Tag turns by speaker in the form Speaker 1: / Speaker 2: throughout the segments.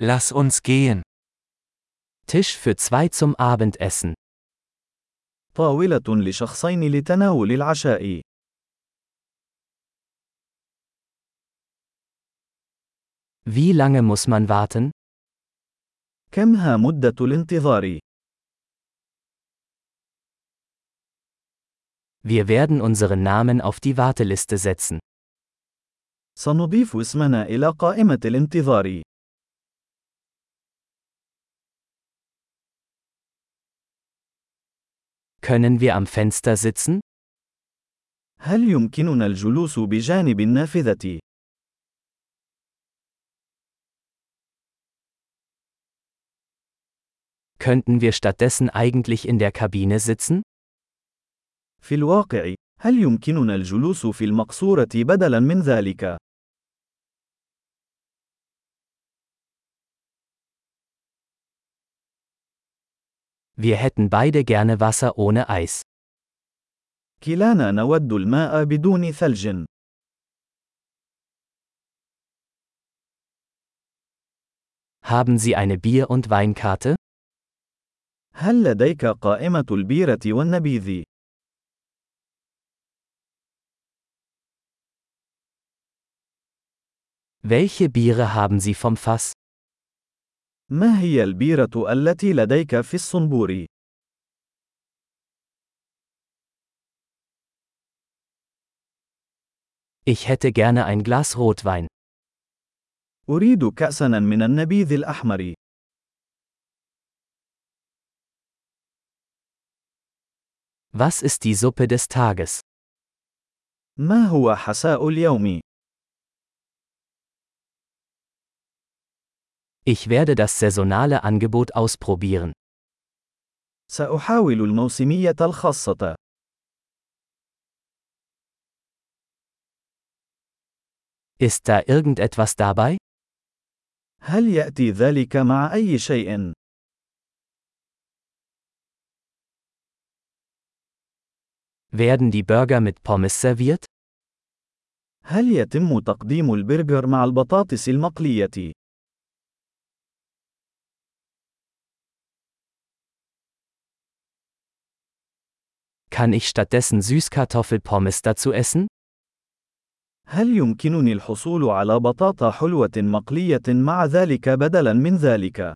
Speaker 1: Lass uns gehen.
Speaker 2: Tisch für zwei zum Abendessen.
Speaker 3: طاولة لشخصين لتناول العشاء.
Speaker 2: Wie lange muss man warten?
Speaker 3: كم ها مدة الانتظار؟
Speaker 2: Wir werden unseren Namen auf die Warteliste setzen.
Speaker 3: سنضيف اسمنا إلى قائمة الانتظار.
Speaker 2: Können wir am Fenster sitzen?
Speaker 3: هل يمكننا الجلوس بجانب النافذة؟
Speaker 2: Könnten wir stattdessen eigentlich in der Kabine sitzen?
Speaker 3: في الواقع، هل يمكننا الجلوس في المقصورة بدلاً من ذلك؟
Speaker 2: Wir hätten beide gerne Wasser ohne Eis.
Speaker 3: كلانا نود الماء بدون ثلج.
Speaker 2: Haben Sie eine Bier- und Weinkarte?
Speaker 3: هل لديك قائمة البيرة والنبيذ؟
Speaker 2: Welche Biere haben Sie vom Fass?
Speaker 3: ما هي البيرة التي لديك في الصنبور؟
Speaker 2: Ich hätte gerne ein Glas Rotwein.
Speaker 3: أريد كأساً من النبيذ الأحمر.
Speaker 2: Was ist die Suppe des Tages?
Speaker 3: ما هو حساء اليوم؟
Speaker 2: Ich werde das saisonale Angebot ausprobieren.
Speaker 3: سأحاول الموسمية الخاصة.
Speaker 2: Ist da irgendetwas dabei?
Speaker 3: هل يأتي ذلك مع أي شيء؟
Speaker 2: Werden die Burger mit Pommes serviert?
Speaker 3: هل يتم تقديم البرجر مع البطاطس المقلية؟
Speaker 2: Kann ich stattdessen Süßkartoffelpommes dazu essen?
Speaker 3: هل يمكنني الحصول على بطاطا حلوة مقلية مع ذلك بدلاً من ذلك؟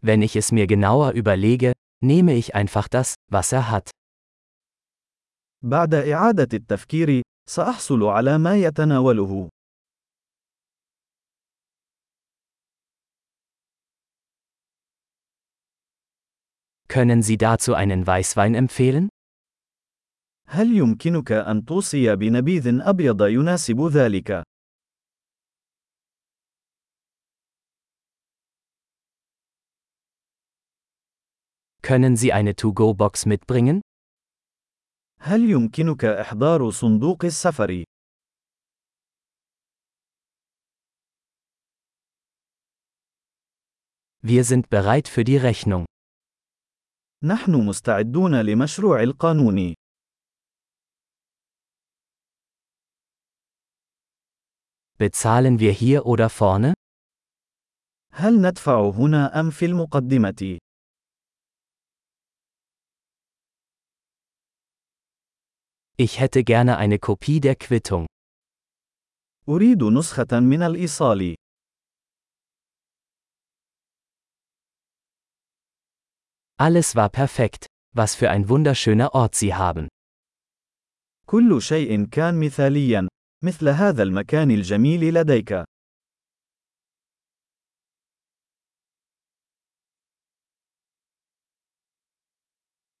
Speaker 2: Wenn ich es mir genauer überlege, nehme ich einfach das, was er hat.
Speaker 3: بعد إعادة التفكير، سأحصل على ما يتناوله.
Speaker 2: Können Sie dazu einen Weißwein empfehlen?
Speaker 3: هل يمكنك أن توصي بنبيذ أبيض يناسب ذلك؟
Speaker 2: Können Sie eine To-Go-Box mitbringen?
Speaker 3: هل يمكنك إحضار صندوق السفر؟
Speaker 2: Wir sind bereit für die Rechnung.
Speaker 3: نحن مستعدون لمشروع القانون.
Speaker 2: Bezahlen wir hier oder vorne?
Speaker 3: هل ندفع هنا أم في المقدمة؟
Speaker 2: Ich hätte gerne eine Kopie der Quittung.
Speaker 3: أريد نسخة من الإيصال.
Speaker 2: Alles war perfekt. Was für ein wunderschöner Ort Sie haben.
Speaker 3: كل شيء كان مثاليا. مثل هذا المكان الجميل لديك.